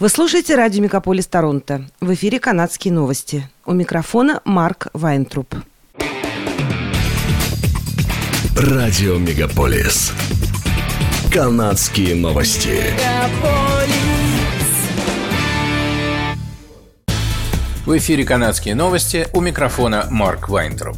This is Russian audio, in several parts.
Вы слушаете радио «Мегаполис Торонто». В эфире «Канадские новости». У микрофона Марк Вайнтруп. Радио «Мегаполис». «Канадские новости». В эфире «Канадские новости» у микрофона Марк Вайнтруп.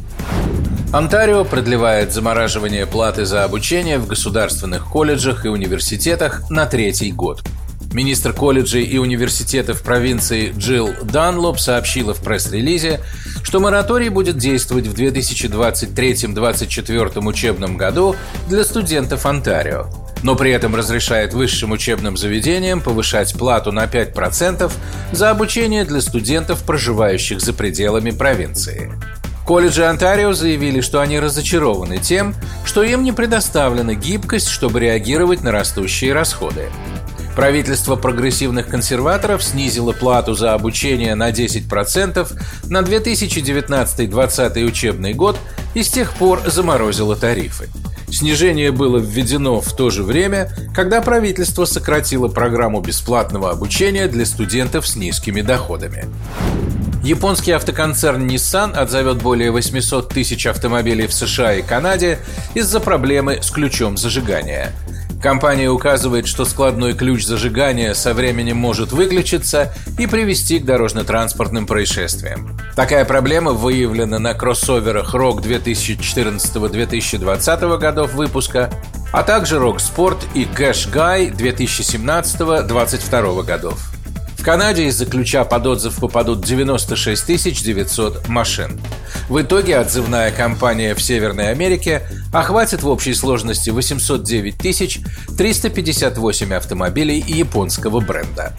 Онтарио продлевает замораживание платы за обучение в государственных колледжах и университетах на третий год – Министр колледжей и университетов провинции Джилл Данлоп сообщила в пресс-релизе, что мораторий будет действовать в 2023-2024 учебном году для студентов Онтарио, но при этом разрешает высшим учебным заведениям повышать плату на 5% за обучение для студентов, проживающих за пределами провинции. Колледжи Онтарио заявили, что они разочарованы тем, что им не предоставлена гибкость, чтобы реагировать на растущие расходы. Правительство прогрессивных консерваторов снизило плату за обучение на 10% на 2019-2020 учебный год и с тех пор заморозило тарифы. Снижение было введено в то же время, когда правительство сократило программу бесплатного обучения для студентов с низкими доходами. Японский автоконцерн Nissan отзовет более 800 тысяч автомобилей в США и Канаде из-за проблемы с ключом зажигания – Компания указывает, что складной ключ зажигания со временем может выключиться и привести к дорожно-транспортным происшествиям. Такая проблема выявлена на кроссоверах ROG 2014-2020 годов выпуска, а также ROG Sport и Cash Guy 2017-2022 годов. В Канаде из-за ключа под отзыв попадут 96 900 машин. В итоге отзывная кампания в Северной Америке охватит в общей сложности 809 358 автомобилей японского бренда.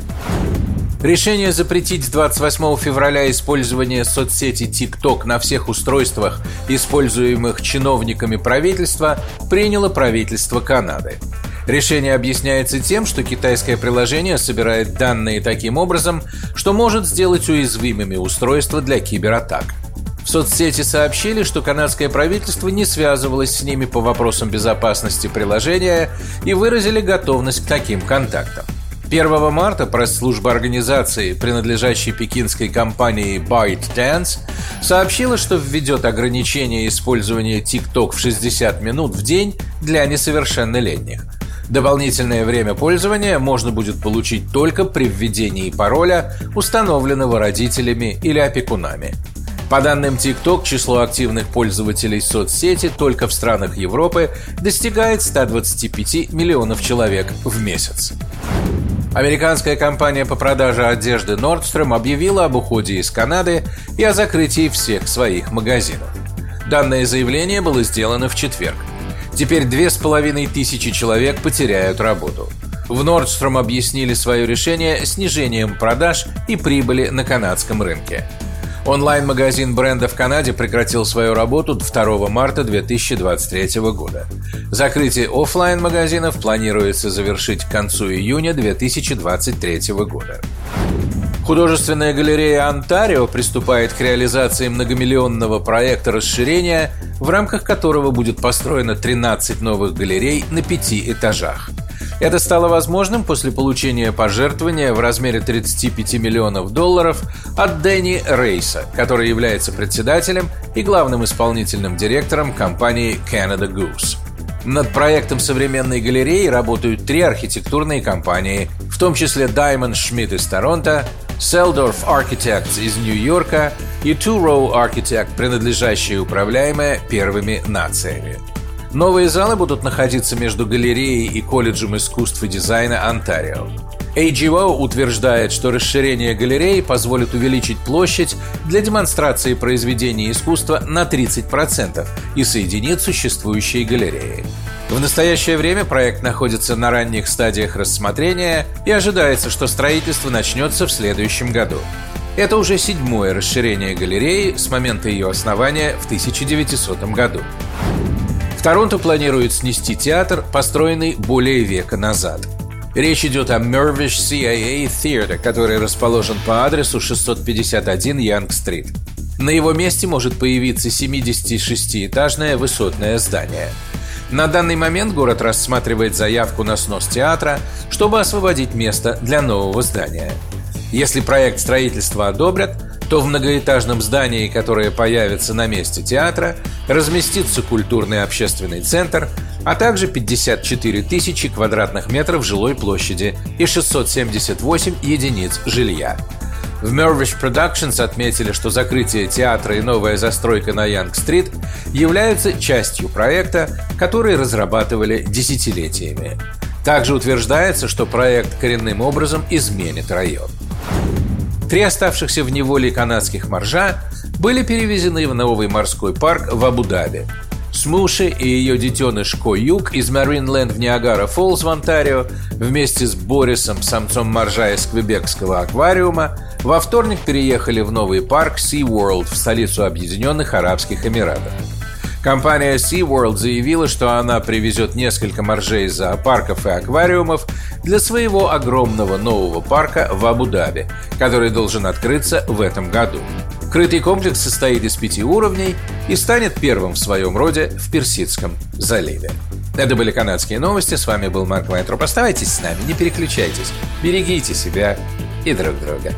Решение запретить с 28 февраля использование соцсети TikTok на всех устройствах, используемых чиновниками правительства, приняло правительство Канады. Решение объясняется тем, что китайское приложение собирает данные таким образом, что может сделать уязвимыми устройства для кибератак. В соцсети сообщили, что канадское правительство не связывалось с ними по вопросам безопасности приложения и выразили готовность к таким контактам. 1 марта пресс-служба организации, принадлежащей пекинской компании ByteDance, сообщила, что введет ограничение использования TikTok в 60 минут в день для несовершеннолетних. Дополнительное время пользования можно будет получить только при введении пароля, установленного родителями или опекунами. По данным TikTok, число активных пользователей соцсети только в странах Европы достигает 125 миллионов человек в месяц. Американская компания по продаже одежды Nordstrom объявила об уходе из Канады и о закрытии всех своих магазинов. Данное заявление было сделано в четверг. Теперь две с половиной тысячи человек потеряют работу. В Nordstrom объяснили свое решение снижением продаж и прибыли на канадском рынке. Онлайн-магазин бренда в Канаде прекратил свою работу 2 марта 2023 года. Закрытие офлайн магазинов планируется завершить к концу июня 2023 года. Художественная галерея «Онтарио» приступает к реализации многомиллионного проекта расширения, в рамках которого будет построено 13 новых галерей на пяти этажах – это стало возможным после получения пожертвования в размере 35 миллионов долларов от Дэнни Рейса, который является председателем и главным исполнительным директором компании Canada Goose. Над проектом современной галереи работают три архитектурные компании, в том числе Diamond Schmidt из Торонто, Seldorf Architects из Нью-Йорка и Two Row Architect, принадлежащие управляемые первыми нациями. Новые залы будут находиться между галереей и колледжем искусств и дизайна Онтарио. AGO утверждает, что расширение галереи позволит увеличить площадь для демонстрации произведений искусства на 30% и соединит существующие галереи. В настоящее время проект находится на ранних стадиях рассмотрения и ожидается, что строительство начнется в следующем году. Это уже седьмое расширение галереи с момента ее основания в 1900 году. Торонто планирует снести театр, построенный более века назад. Речь идет о Mervish CIA Theatre, который расположен по адресу 651 Янг-стрит. На его месте может появиться 76-этажное высотное здание. На данный момент город рассматривает заявку на снос театра, чтобы освободить место для нового здания. Если проект строительства одобрят, то в многоэтажном здании, которое появится на месте театра, разместится культурный общественный центр, а также 54 тысячи квадратных метров жилой площади и 678 единиц жилья. В Mervish Productions отметили, что закрытие театра и новая застройка на Янг-стрит являются частью проекта, который разрабатывали десятилетиями. Также утверждается, что проект коренным образом изменит район. Три оставшихся в неволе канадских моржа были перевезены в новый морской парк в Абу-Даби. Смуши и ее детеныш Коюк из Маринленд в Ниагара-Фоллс в Онтарио вместе с Борисом, самцом моржа из Квебекского аквариума, во вторник переехали в новый парк SeaWorld в столицу Объединенных Арабских Эмиратов. Компания SeaWorld заявила, что она привезет несколько моржей из зоопарков и аквариумов для своего огромного нового парка в Абу-Даби, который должен открыться в этом году. Крытый комплекс состоит из пяти уровней и станет первым в своем роде в Персидском заливе. Это были канадские новости. С вами был Марк Вайтроп. Оставайтесь с нами, не переключайтесь. Берегите себя и друг друга.